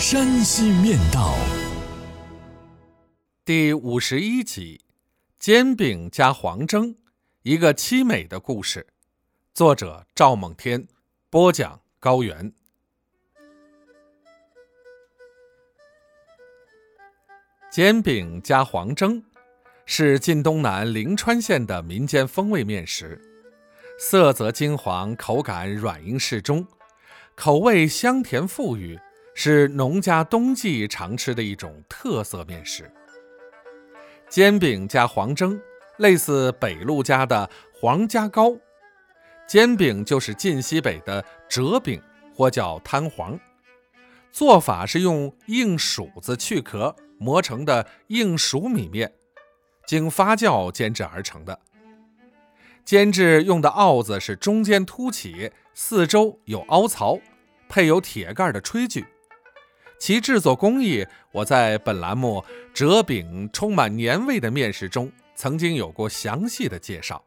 山西面道》第五十一集：煎饼加黄蒸，一个凄美的故事。作者：赵梦天，播讲：高原。煎饼加黄蒸是晋东南陵川县的民间风味面食，色泽金黄，口感软硬适中，口味香甜馥郁，是农家冬季常吃的一种特色面食。煎饼加黄蒸类似北路家的黄家糕，煎饼就是晋西北的折饼或叫摊黄，做法是用硬薯子去壳。磨成的硬黍米面，经发酵煎制而成的。煎制用的鏊子是中间凸起，四周有凹槽，配有铁盖的炊具。其制作工艺，我在本栏目《折饼充满年味的面食》中曾经有过详细的介绍。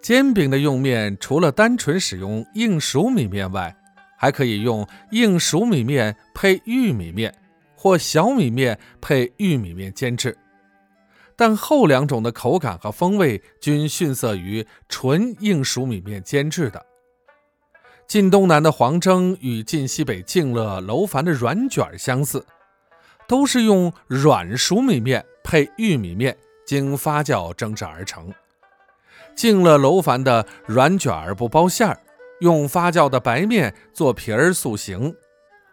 煎饼的用面，除了单纯使用硬熟米面外，还可以用硬熟米面配玉米面。或小米面配玉米面煎制，但后两种的口感和风味均逊色于纯硬熟米面煎制的。晋东南的黄蒸与晋西北敬乐楼烦的软卷相似，都是用软熟米面配玉米面经发酵蒸制而成。敬乐楼烦的软卷不包馅儿，用发酵的白面做皮儿塑形。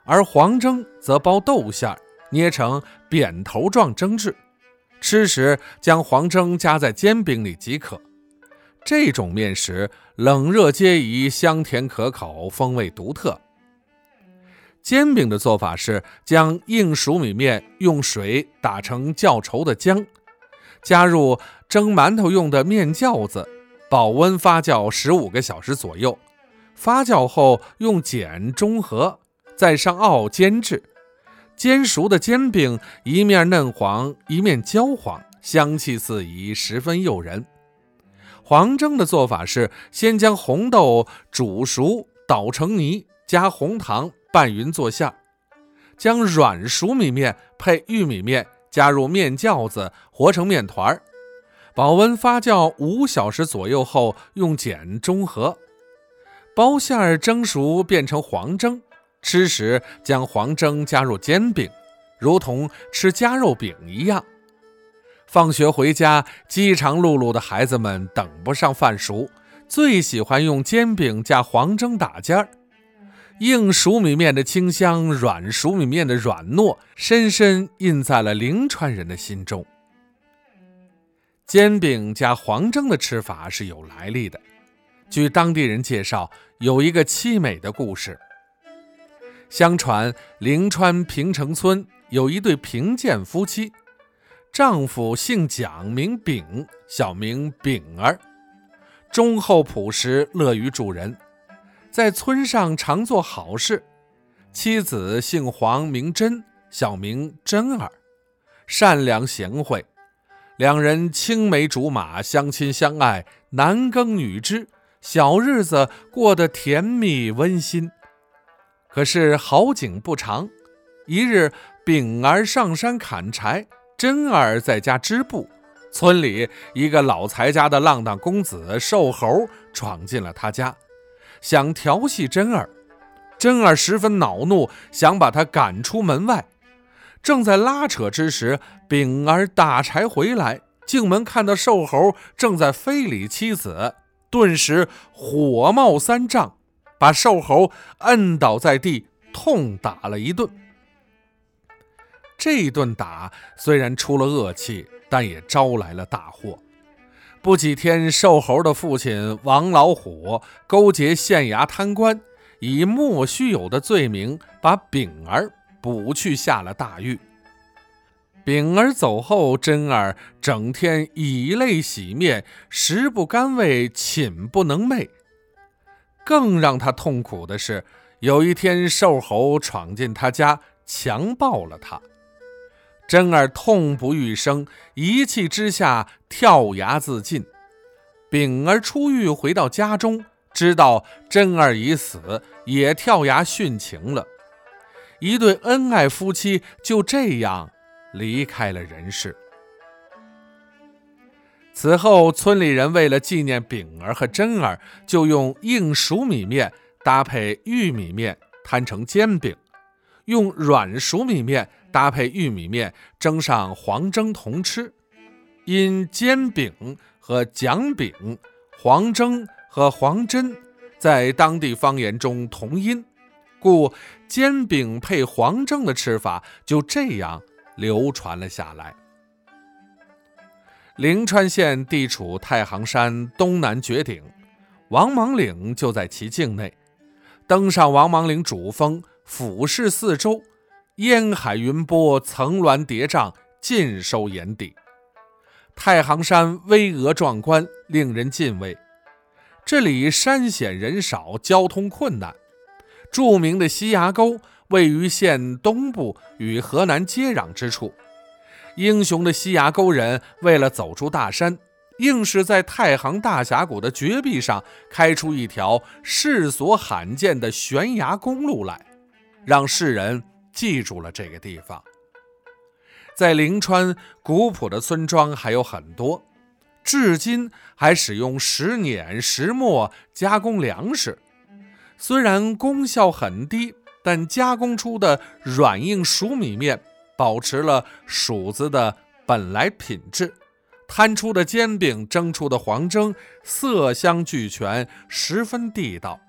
而黄蒸则包豆馅儿，捏成扁头状蒸制，吃时将黄蒸夹在煎饼里即可。这种面食冷热皆宜，香甜可口，风味独特。煎饼的做法是将硬熟米面用水打成较稠的浆，加入蒸馒头用的面酵子，保温发酵十五个小时左右。发酵后用碱中和。再上鏊煎制，煎熟的煎饼一面嫩黄，一面焦黄，香气四溢，十分诱人。黄蒸的做法是先将红豆煮熟，捣成泥，加红糖拌匀做馅儿，将软熟米面配玉米面，加入面酵子和成面团儿，保温发酵五小时左右后，用碱中和，包馅儿蒸熟变成黄蒸。吃时将黄蒸加入煎饼，如同吃夹肉饼一样。放学回家，饥肠辘辘的孩子们等不上饭熟，最喜欢用煎饼加黄蒸打尖儿。硬熟米面的清香，软熟米面的软糯，深深印在了灵川人的心中。煎饼加黄蒸的吃法是有来历的。据当地人介绍，有一个凄美的故事。相传灵川平城村有一对贫贱夫妻，丈夫姓蒋，名炳，小名炳儿，忠厚朴实，乐于助人，在村上常做好事。妻子姓黄，名珍，小名珍儿，善良贤惠，两人青梅竹马，相亲相爱，男耕女织，小日子过得甜蜜温馨。可是好景不长，一日，丙儿上山砍柴，珍儿在家织布。村里一个老财家的浪荡公子瘦猴闯进了他家，想调戏珍儿。珍儿十分恼怒，想把他赶出门外。正在拉扯之时，丙儿打柴回来，进门看到瘦猴正在非礼妻子，顿时火冒三丈。把瘦猴摁倒在地，痛打了一顿。这一顿打虽然出了恶气，但也招来了大祸。不几天，瘦猴的父亲王老虎勾结县衙贪官，以莫须有的罪名把丙儿补去下了大狱。丙儿走后，真儿整天以泪洗面，食不甘味，寝不能寐。更让他痛苦的是，有一天瘦猴闯进他家，强暴了他。真儿痛不欲生，一气之下跳崖自尽。丙儿出狱回到家中，知道真儿已死，也跳崖殉情了。一对恩爱夫妻就这样。离开了人世。此后，村里人为了纪念丙儿和珍儿，就用硬熟米面搭配玉米面摊成煎饼，用软熟米面搭配玉米面蒸上黄蒸同吃。因煎饼和讲饼、黄蒸和黄珍在当地方言中同音，故煎饼配黄蒸的吃法就这样。流传了下来。灵川县地处太行山东南绝顶，王莽岭就在其境内。登上王莽岭主峰，俯视四周，烟海云波，层峦叠嶂，尽收眼底。太行山巍峨壮观，令人敬畏。这里山险人少，交通困难。著名的西崖沟。位于县东部与河南接壤之处，英雄的西崖沟人为了走出大山，硬是在太行大峡谷的绝壁上开出一条世所罕见的悬崖公路来，让世人记住了这个地方。在灵川，古朴的村庄还有很多，至今还使用石碾、石磨加工粮食，虽然功效很低。但加工出的软硬熟米面保持了黍子的本来品质，摊出的煎饼、蒸出的黄蒸色香俱全，十分地道。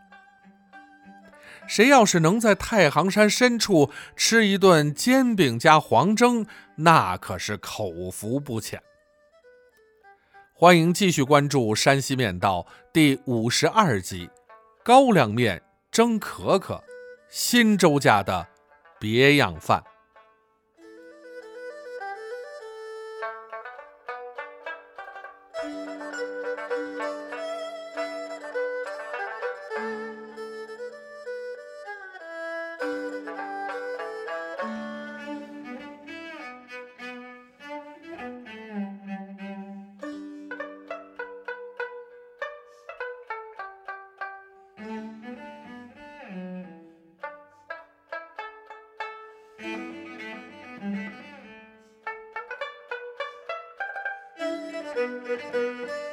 谁要是能在太行山深处吃一顿煎饼加黄蒸，那可是口福不浅。欢迎继续关注《山西面道》第五十二集：高粱面蒸可可。新周家的别样饭。Thank you.